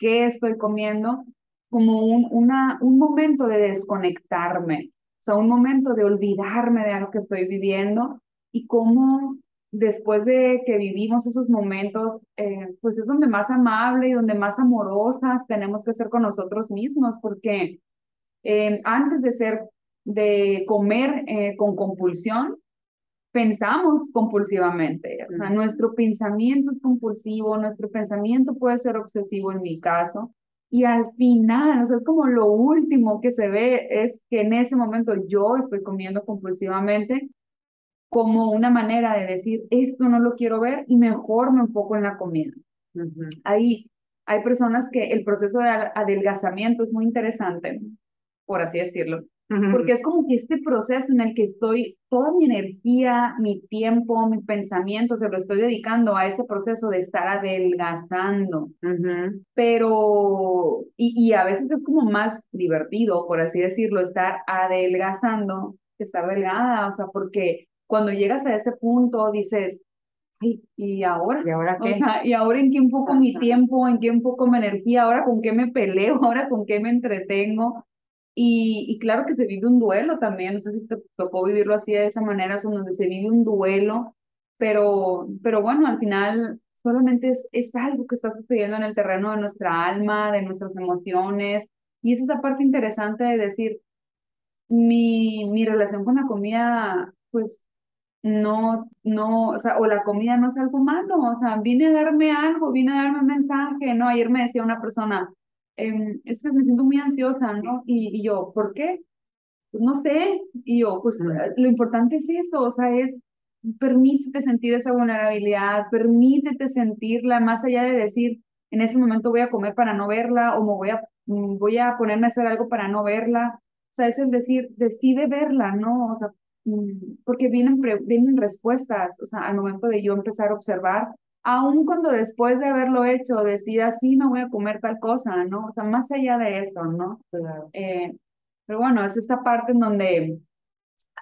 qué estoy comiendo, como un, una, un momento de desconectarme, o sea, un momento de olvidarme de algo que estoy viviendo y cómo después de que vivimos esos momentos, eh, pues es donde más amable y donde más amorosas tenemos que ser con nosotros mismos, porque eh, antes de ser, de comer eh, con compulsión, pensamos compulsivamente. O sea, nuestro pensamiento es compulsivo, nuestro pensamiento puede ser obsesivo en mi caso. Y al final, o sea, es como lo último que se ve es que en ese momento yo estoy comiendo compulsivamente como una manera de decir, esto no lo quiero ver y mejor me enfoco en la comida. Ahí hay personas que el proceso de adelgazamiento es muy interesante, por así decirlo, porque es como que este proceso en el que estoy, toda mi energía, mi tiempo, mi pensamiento, se lo estoy dedicando a ese proceso de estar adelgazando. Pero, y, y a veces es como más divertido, por así decirlo, estar adelgazando que estar delgada, o sea, porque cuando llegas a ese punto dices, ¿y ahora? ¿Y ahora qué? O sea, ¿y ahora en qué enfoco mi tiempo? ¿En qué enfoco mi energía? ¿Ahora con qué me peleo? ¿Ahora con qué me entretengo? Y, y claro que se vive un duelo también, no sé si te tocó vivirlo así de esa manera, son donde se vive un duelo, pero, pero bueno, al final solamente es, es algo que está sucediendo en el terreno de nuestra alma, de nuestras emociones, y es esa parte interesante de decir, mi, mi relación con la comida, pues no, no, o sea, o la comida no es algo malo, o sea, vine a darme algo, vine a darme un mensaje, ¿no? Ayer me decía una persona, em, es que me siento muy ansiosa, ¿no? Y, y yo, ¿por qué? Pues no sé, y yo, pues lo importante es eso, o sea, es permítete sentir esa vulnerabilidad, permítete sentirla, más allá de decir, en ese momento voy a comer para no verla, o me voy a, mm, voy a ponerme a hacer algo para no verla, o sea, es el decir, decide verla, ¿no? O sea, mm, porque vienen, vienen respuestas, o sea, al momento de yo empezar a observar, aun cuando después de haberlo hecho decida, sí, no voy a comer tal cosa, ¿no? O sea, más allá de eso, ¿no? Eh, pero bueno, es esta parte en donde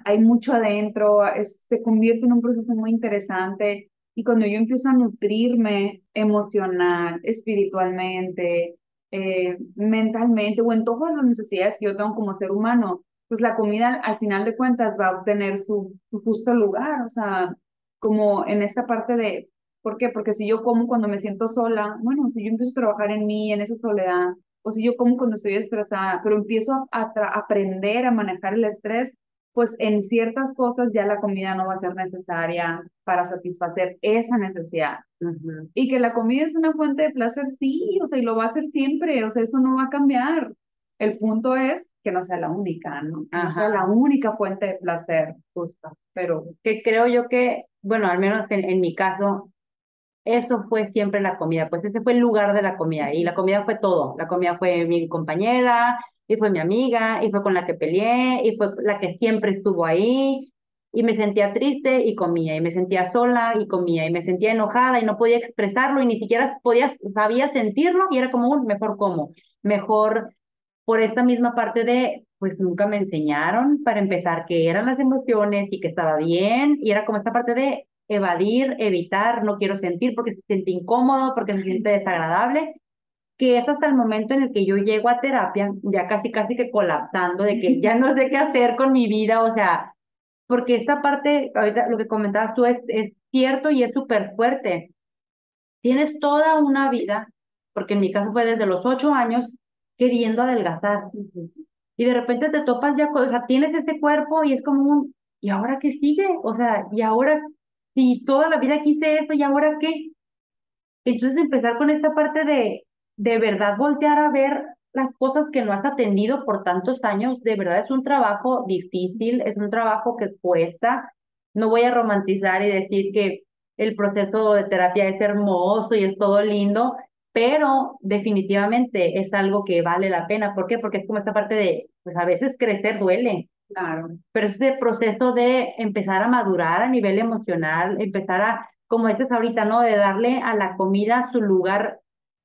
hay mucho adentro, es, se convierte en un proceso muy interesante y cuando yo empiezo a nutrirme emocional, espiritualmente, eh, mentalmente o en todas las necesidades que yo tengo como ser humano, pues la comida al final de cuentas va a obtener su, su justo lugar, o sea, como en esta parte de, ¿por qué? Porque si yo como cuando me siento sola, bueno, si yo empiezo a trabajar en mí, en esa soledad, o si yo como cuando estoy estresada, pero empiezo a, a aprender a manejar el estrés, pues en ciertas cosas ya la comida no va a ser necesaria para satisfacer esa necesidad. Y que la comida es una fuente de placer, sí, o sea, y lo va a ser siempre, o sea, eso no va a cambiar. El punto es que no sea la única, ¿no? No sea la única fuente de placer, justo. Pero que creo yo que, bueno, al menos en, en mi caso, eso fue siempre la comida, pues ese fue el lugar de la comida y la comida fue todo. La comida fue mi compañera, y fue mi amiga, y fue con la que peleé, y fue la que siempre estuvo ahí, y me sentía triste y comía, y me sentía sola y comía, y me sentía enojada y no podía expresarlo y ni siquiera podía, sabía sentirlo y era como un mejor como, mejor por esta misma parte de, pues nunca me enseñaron para empezar qué eran las emociones y que estaba bien, y era como esta parte de evadir, evitar, no quiero sentir porque se siente incómodo, porque se siente desagradable, que es hasta el momento en el que yo llego a terapia, ya casi, casi que colapsando, de que ya no sé qué hacer con mi vida, o sea, porque esta parte, ahorita lo que comentabas tú es, es cierto y es súper fuerte. Tienes toda una vida, porque en mi caso fue desde los ocho años, queriendo adelgazar. Y de repente te topas ya, o sea, tienes ese cuerpo y es como un, ¿y ahora qué sigue? O sea, ¿y ahora si toda la vida quise eso, ¿y ahora qué? Entonces empezar con esta parte de, de verdad voltear a ver las cosas que no has atendido por tantos años, de verdad es un trabajo difícil, es un trabajo que cuesta. No voy a romantizar y decir que el proceso de terapia es hermoso y es todo lindo, pero definitivamente es algo que vale la pena. ¿Por qué? Porque es como esta parte de, pues a veces crecer duele. Claro. Pero ese proceso de empezar a madurar a nivel emocional, empezar a, como dices ahorita, ¿no? De darle a la comida su lugar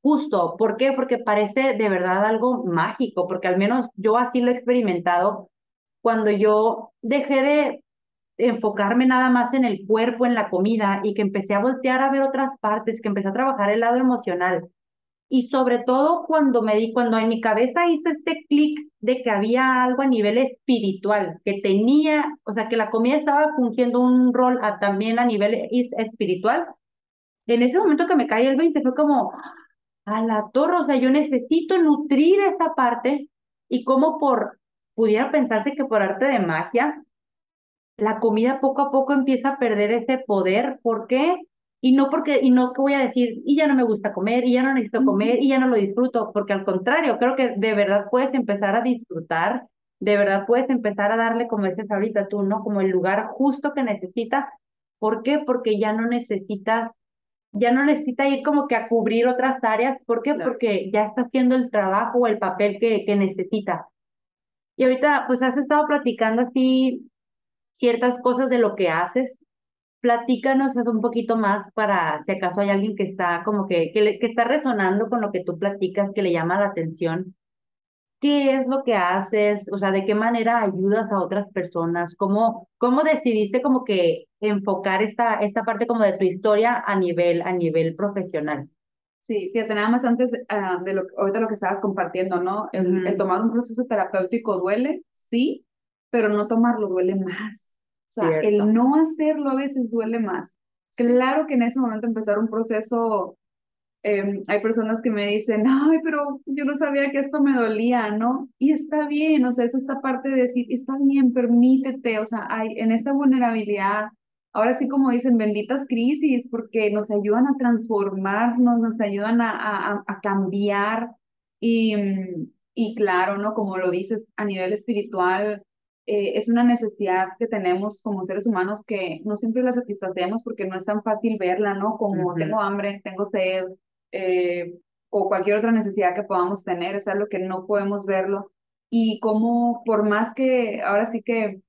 Justo, ¿por qué? Porque parece de verdad algo mágico, porque al menos yo así lo he experimentado cuando yo dejé de enfocarme nada más en el cuerpo, en la comida, y que empecé a voltear a ver otras partes, que empecé a trabajar el lado emocional. Y sobre todo cuando me di, cuando en mi cabeza hice este clic de que había algo a nivel espiritual, que tenía, o sea, que la comida estaba fungiendo un rol también a nivel espiritual. En ese momento que me caí el 20 fue como, a la torre, o sea, yo necesito nutrir esa parte y como por, pudiera pensarse que por arte de magia, la comida poco a poco empieza a perder ese poder. ¿Por qué? Y no porque, y no que voy a decir, y ya no me gusta comer, y ya no necesito comer, y ya no lo disfruto, porque al contrario, creo que de verdad puedes empezar a disfrutar, de verdad puedes empezar a darle, como dices ahorita tú, ¿no? Como el lugar justo que necesitas. ¿Por qué? Porque ya no necesitas ya no necesita ir como que a cubrir otras áreas. ¿Por qué? Porque ya está haciendo el trabajo o el papel que, que necesita. Y ahorita, pues has estado platicando así ciertas cosas de lo que haces. Platícanos un poquito más para si acaso hay alguien que está como que, que, le- que está resonando con lo que tú platicas, que le llama la atención. ¿Qué es lo que haces? O sea, ¿de qué manera ayudas a otras personas? ¿Cómo, cómo decidiste como que enfocar esta, esta parte como de tu historia a nivel, a nivel profesional? Sí, fíjate, nada más antes ah, de lo, ahorita lo que estabas compartiendo, ¿no? El, el tomar un proceso terapéutico duele, sí, pero no tomarlo duele más. Sea, Cierto. el no hacerlo a veces duele más. Claro que en ese momento empezar un proceso, eh, hay personas que me dicen, ay, pero yo no sabía que esto me dolía, ¿no? Y está bien, o sea, es esta parte de decir, está bien, permítete, o sea, hay, en esta vulnerabilidad Ahora sí, como dicen, benditas crisis, porque nos ayudan a transformarnos, nos ayudan a, a, a cambiar. Y, y claro, ¿no? Como lo dices, a nivel espiritual, eh, es una necesidad que tenemos como seres humanos que no siempre la satisfacemos porque no es tan fácil verla, ¿no? Como tengo hambre, tengo sed, eh, o cualquier otra necesidad que podamos tener, es algo que no podemos verlo. Y como por más que, ahora sí que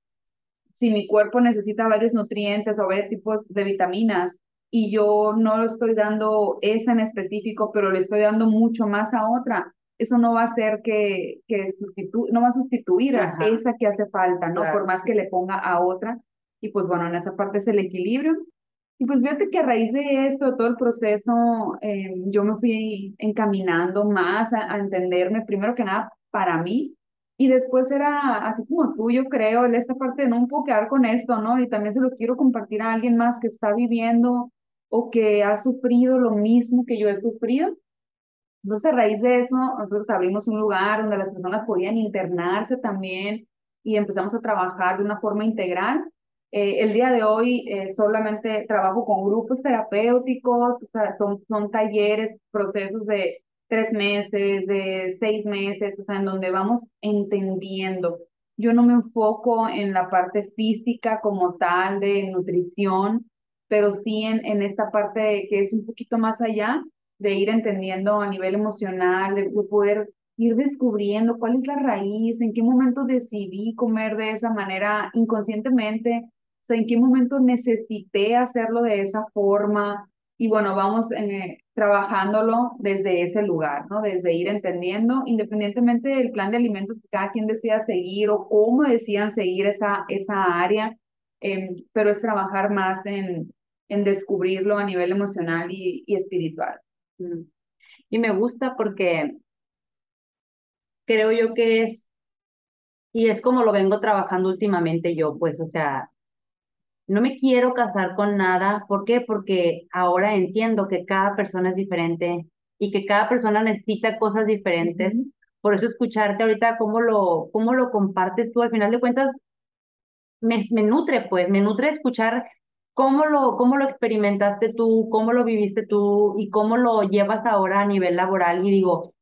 si mi cuerpo necesita varios nutrientes o varios tipos de vitaminas y yo no lo estoy dando esa en específico, pero le estoy dando mucho más a otra, eso no va a hacer que, que sustitu no va a sustituir a esa que hace falta, ¿no? Por más que le ponga a otra. Y pues bueno, en esa parte es el equilibrio. Y pues fíjate que a raíz de esto, de todo el proceso, eh, yo me fui encaminando más a, a entenderme, primero que nada, para mí, y después era así como tú, yo creo, en esta parte de no un poco quedar con esto, ¿no? Y también se lo quiero compartir a alguien más que está viviendo o que ha sufrido lo mismo que yo he sufrido. Entonces, a raíz de eso, nosotros abrimos un lugar donde las personas podían internarse también y empezamos a trabajar de una forma integral. Eh, el día de hoy eh, solamente trabajo con grupos terapéuticos, o sea, son, son talleres, procesos de tres meses, de seis meses, o sea, en donde vamos entendiendo. Yo no me enfoco en la parte física como tal de nutrición, pero sí en, en esta parte que es un poquito más allá de ir entendiendo a nivel emocional, de, de poder ir descubriendo cuál es la raíz, en qué momento decidí comer de esa manera inconscientemente, o sea, en qué momento necesité hacerlo de esa forma. Y bueno, vamos eh, trabajándolo desde ese lugar, ¿no? Desde ir entendiendo, independientemente del plan de alimentos que cada quien decida seguir o cómo decían seguir esa, esa área, eh, pero es trabajar más en, en descubrirlo a nivel emocional y, y espiritual. Mm. Y me gusta porque creo yo que es, y es como lo vengo trabajando últimamente yo, pues, o sea, no me quiero casar con nada. ¿Por qué? Porque ahora entiendo que cada persona es diferente y que cada persona necesita cosas diferentes. Por eso escucharte ahorita cómo lo, cómo lo compartes tú, al final de cuentas, me, me nutre, pues, me nutre escuchar cómo lo, cómo lo experimentaste tú, cómo lo viviste tú y cómo lo llevas ahora a nivel laboral. Y digo,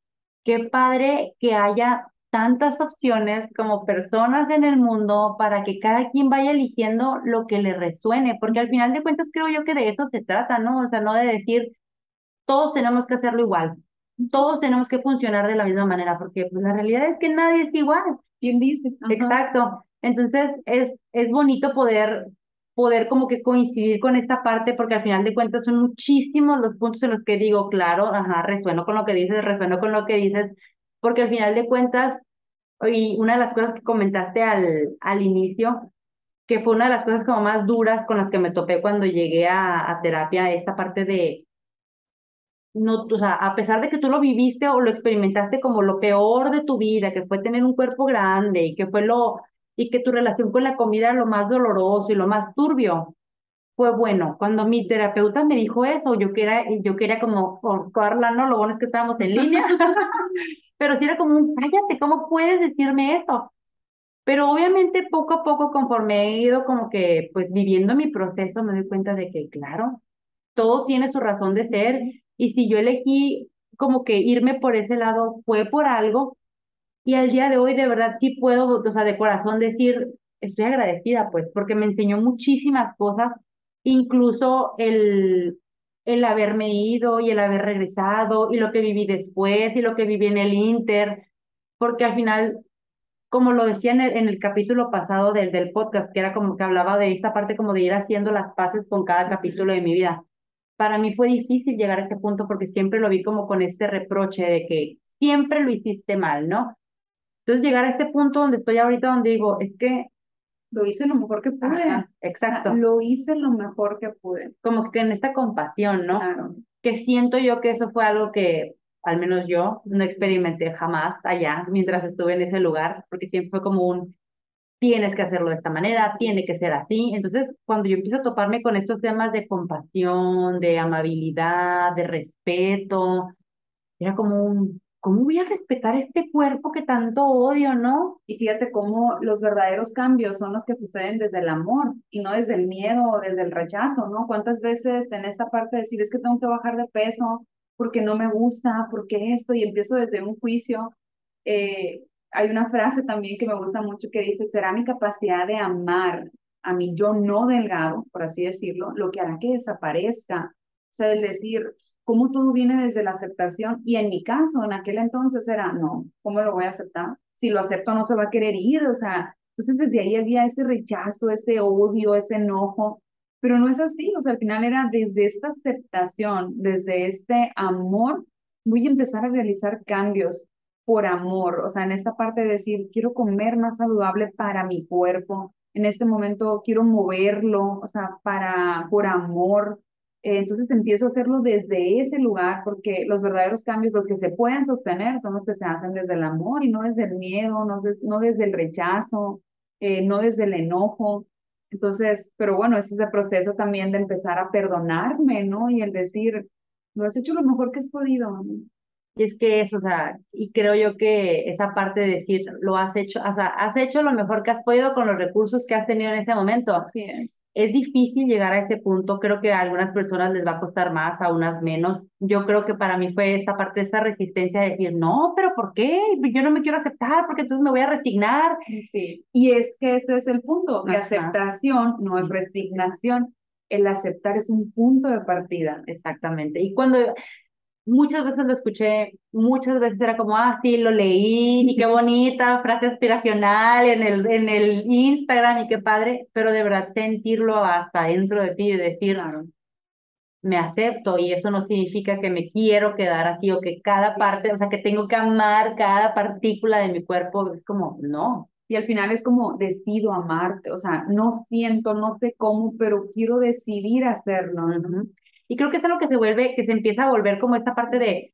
Qué padre que haya tantas opciones como personas en el mundo para que cada quien vaya eligiendo lo que le resuene, porque al final de cuentas creo yo que de eso se trata, ¿no? O sea, no de decir todos tenemos que hacerlo igual, todos tenemos que funcionar de la misma manera, porque pues la realidad es que nadie es igual. ¿Quién dice? Ajá. Exacto. Entonces es, es bonito poder, poder como que coincidir con esta parte, porque al final de cuentas son muchísimos los puntos en los que digo, claro, ajá, resueno con lo que dices, resueno con lo que dices, porque al final de cuentas, y una de las cosas que comentaste al, al inicio, que fue una de las cosas como más duras con las que me topé cuando llegué a, a terapia, esta parte de no, o sea, a pesar de que tú lo viviste o lo experimentaste como lo peor de tu vida, que fue tener un cuerpo grande y que fue lo, y que tu relación con la comida era lo más doloroso y lo más turbio, fue bueno. Cuando mi terapeuta me dijo eso, yo quería, yo quería como cortarla, ¿no? Lo bueno es que estábamos en línea, pero sí era como un, cállate, ¿cómo puedes decirme eso? Pero obviamente poco a poco, conforme he ido como que, pues viviendo mi proceso, me doy cuenta de que, claro, todo tiene su razón de ser y si yo elegí como que irme por ese lado fue por algo y al día de hoy de verdad sí puedo, o sea, de corazón decir, estoy agradecida pues porque me enseñó muchísimas cosas, incluso el, el haberme ido y el haber regresado y lo que viví después y lo que viví en el Inter, porque al final como lo decía en el, en el capítulo pasado del, del podcast, que era como que hablaba de esta parte como de ir haciendo las paces con cada capítulo de mi vida. Para mí fue difícil llegar a este punto porque siempre lo vi como con este reproche de que siempre lo hiciste mal, ¿no? Entonces llegar a este punto donde estoy ahorita, donde digo, es que lo hice lo mejor que pude. Ajá, exacto. Lo hice lo mejor que pude. Como que en esta compasión, ¿no? Claro. Que siento yo que eso fue algo que, al menos yo, no experimenté jamás allá mientras estuve en ese lugar, porque siempre fue como un, tienes que hacerlo de esta manera, tiene que ser así. Entonces, cuando yo empiezo a toparme con estos temas de compasión, de amabilidad, de respeto, era como un, ¿cómo voy a respetar este cuerpo que tanto odio, no? Y fíjate cómo los verdaderos cambios son los que suceden desde el amor y no desde el miedo o desde el rechazo, ¿no? ¿Cuántas veces en esta parte decir es que tengo que bajar de peso porque no me gusta, porque esto, y empiezo desde un juicio? Eh, hay una frase también que me gusta mucho que dice, será mi capacidad de amar a mi yo no delgado, por así decirlo, lo que hará que desaparezca. O sea, el decir, cómo todo viene desde la aceptación. Y en mi caso, en aquel entonces era, no, ¿cómo lo voy a aceptar? Si lo acepto no se va a querer ir, o sea, entonces desde ahí había ese rechazo, ese odio, ese enojo, pero no es así, o sea, al final era desde esta aceptación, desde este amor, voy a empezar a realizar cambios por amor, o sea, en esta parte de decir, quiero comer más saludable para mi cuerpo, en este momento quiero moverlo, o sea, para, por amor, entonces empiezo a hacerlo desde ese lugar, porque los verdaderos cambios, los que se pueden sostener, son los que se hacen desde el amor y no desde el miedo, no, no desde el rechazo, eh, no desde el enojo. Entonces, pero bueno, ese es el proceso también de empezar a perdonarme, ¿no? Y el decir, lo has hecho lo mejor que has podido. Y es que eso, o sea, y creo yo que esa parte de decir, lo has hecho, o sea, has hecho lo mejor que has podido con los recursos que has tenido en ese momento. Así es es difícil llegar a ese punto, creo que a algunas personas les va a costar más, a unas menos. Yo creo que para mí fue esta parte, esa resistencia de decir, no, pero ¿por qué? Yo no me quiero aceptar porque entonces me voy a resignar. Sí, y es que ese es el punto, de aceptación no es resignación. El aceptar es un punto de partida. Exactamente. Y cuando muchas veces lo escuché, muchas veces era como, ah, sí, lo leí, y qué bonita, frase aspiracional en el, en el Instagram, y qué padre, pero de verdad sentirlo hasta dentro de ti y decir, me acepto, y eso no significa que me quiero quedar así, o que cada parte, o sea, que tengo que amar cada partícula de mi cuerpo, es como, no. Y al final es como, decido amarte, o sea, no siento, no sé cómo, pero quiero decidir hacerlo. Y creo que es lo que se vuelve, que se empieza a volver como esta parte de,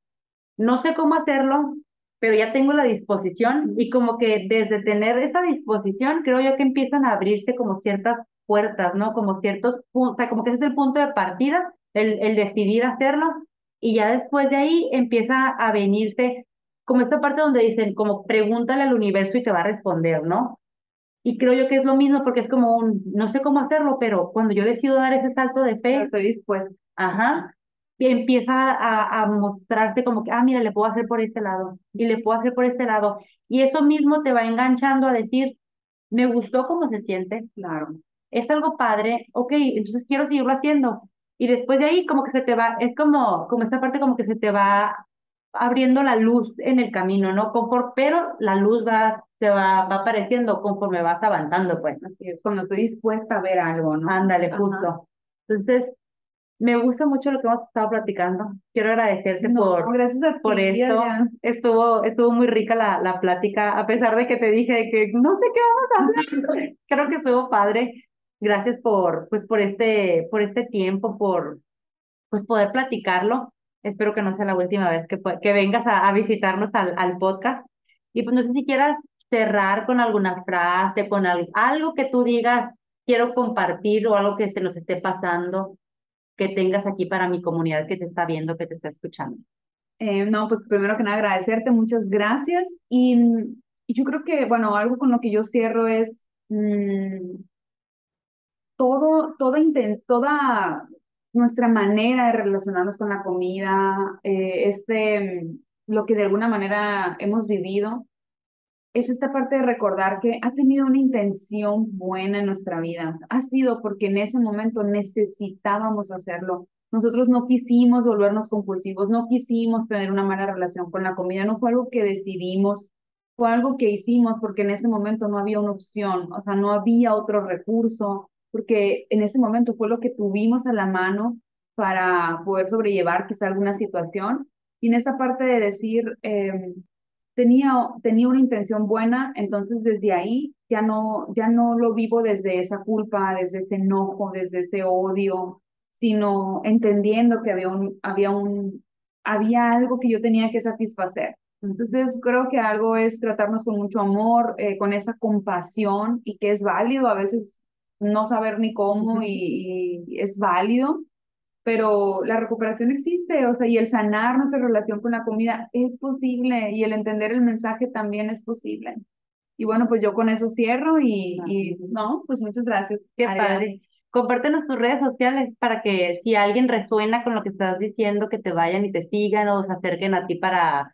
no sé cómo hacerlo, pero ya tengo la disposición y como que desde tener esa disposición, creo yo que empiezan a abrirse como ciertas puertas, ¿no? Como ciertos puntos, o sea, como que ese es el punto de partida, el, el decidir hacerlo y ya después de ahí empieza a venirse como esta parte donde dicen, como pregúntale al universo y te va a responder, ¿no? Y creo yo que es lo mismo porque es como un, no sé cómo hacerlo, pero cuando yo decido dar ese salto de fe, estoy dispuesta Ajá. Y empieza a, a mostrarte como que, ah, mira, le puedo hacer por este lado y le puedo hacer por este lado. Y eso mismo te va enganchando a decir, me gustó cómo se siente, claro. Es algo padre, ok, entonces quiero seguirlo haciendo. Y después de ahí como que se te va, es como, como esta parte como que se te va abriendo la luz en el camino, ¿no? Confort, pero la luz va, se va, va apareciendo conforme vas avanzando, pues. Así es, cuando estoy dispuesta a ver algo, ¿no? Ándale, justo. Entonces, me gusta mucho lo que hemos estado platicando. Quiero agradecerte por, gracias a por esto. Estuvo, estuvo muy rica la, la plática, a pesar de que te dije que no sé qué vamos a hablar. Creo que estuvo padre. Gracias por, pues, por este, por este tiempo, por pues poder platicarlo. Espero que no sea la última vez que, que vengas a, a visitarnos al, al podcast. Y pues no sé si quieras cerrar con alguna frase, con algo, algo que tú digas, quiero compartir o algo que se nos esté pasando que tengas aquí para mi comunidad que te está viendo, que te está escuchando. Eh, no, pues primero que nada agradecerte, muchas gracias. Y, y, yo creo que, bueno, algo con lo que yo cierro es mmm, todo, toda, toda nuestra manera de relacionarnos con la comida, eh, este, lo que de alguna manera hemos vivido, es esta parte de recordar que ha tenido una intención buena en nuestra vida. Ha sido porque en ese momento necesitábamos hacerlo. Nosotros no quisimos volvernos compulsivos, no quisimos tener una mala relación con la comida, no fue algo que decidimos, fue algo que hicimos porque en ese momento no había una opción, o sea, no había otro recurso, porque en ese momento fue lo que tuvimos a la mano para poder sobrellevar quizá alguna situación. Y en esta parte de decir, em, tenía, tenía una intención buena, entonces desde ahí ya no, ya no lo vivo desde esa culpa, desde ese enojo, desde ese odio, sino entendiendo que había un, había un, había algo que yo tenía que satisfacer. Entonces creo que algo es tratarnos con mucho amor, eh, con esa compasión y que es válido a veces no saber ni cómo y, y es válido, pero la recuperación existe, o sea, y el sanar nuestra relación con la comida es posible y el entender el mensaje también es posible. Y bueno, pues yo con eso cierro y, y no, pues muchas gracias. Qué padre. Compártenos tus redes sociales para que si alguien resuena con lo que estás diciendo, que te vayan y te sigan o se acerquen a ti para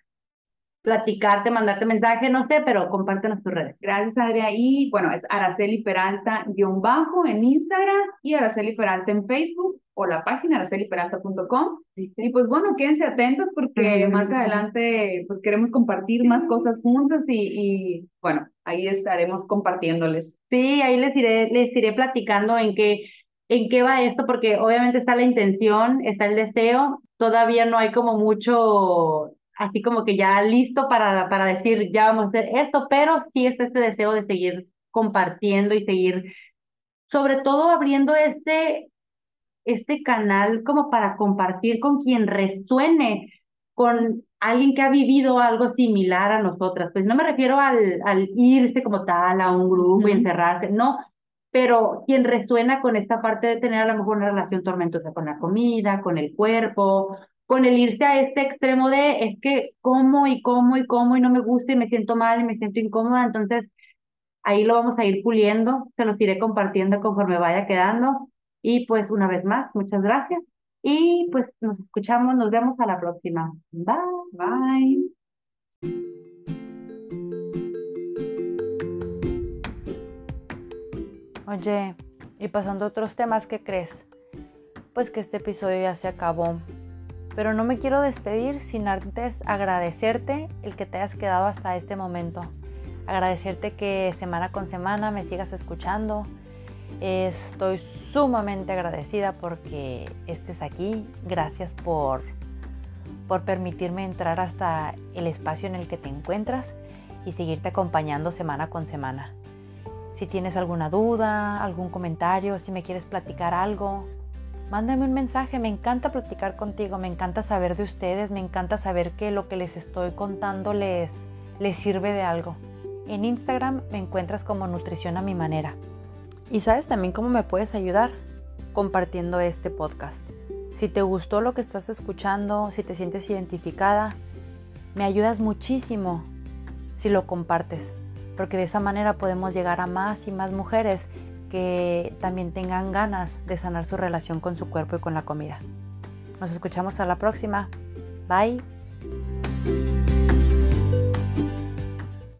platicarte, mandarte mensaje, no sé, pero compártenos tus redes. Gracias, Adria. Y bueno, es Araceli Peralta guion bajo en Instagram y Araceli Peralta en Facebook o la página araceliperalta.com. Y pues bueno, quédense atentos porque más adelante pues queremos compartir más cosas juntas y, y bueno, ahí estaremos compartiéndoles. Sí, ahí les iré, les iré platicando en qué, en qué va esto, porque obviamente está la intención, está el deseo, todavía no hay como mucho así como que ya listo para, para decir, ya vamos a hacer esto, pero sí está este deseo de seguir compartiendo y seguir, sobre todo abriendo este, este canal como para compartir con quien resuene con alguien que ha vivido algo similar a nosotras. Pues no me refiero al, al irse como tal a un grupo y encerrarse, no, pero quien resuena con esta parte de tener a lo mejor una relación tormentosa con la comida, con el cuerpo, con el irse a este extremo de es que como y como y como y no me gusta y me siento mal y me siento incómoda, entonces ahí lo vamos a ir puliendo, se los iré compartiendo conforme vaya quedando y pues una vez más, muchas gracias y pues nos escuchamos, nos vemos a la próxima. Bye. Bye. Oye, y pasando a otros temas, ¿qué crees? Pues que este episodio ya se acabó pero no me quiero despedir sin antes agradecerte el que te hayas quedado hasta este momento. Agradecerte que semana con semana me sigas escuchando. Estoy sumamente agradecida porque estés aquí. Gracias por, por permitirme entrar hasta el espacio en el que te encuentras y seguirte acompañando semana con semana. Si tienes alguna duda, algún comentario, si me quieres platicar algo, mándame un mensaje, me encanta platicar contigo, me encanta saber de ustedes, me encanta saber que lo que les estoy contando les, les sirve de algo. En Instagram me encuentras como Nutrición a mi manera. Y sabes también cómo me puedes ayudar compartiendo este podcast. Si te gustó lo que estás escuchando, si te sientes identificada, me ayudas muchísimo si lo compartes, porque de esa manera podemos llegar a más y más mujeres que también tengan ganas de sanar su relación con su cuerpo y con la comida. Nos escuchamos a la próxima. Bye.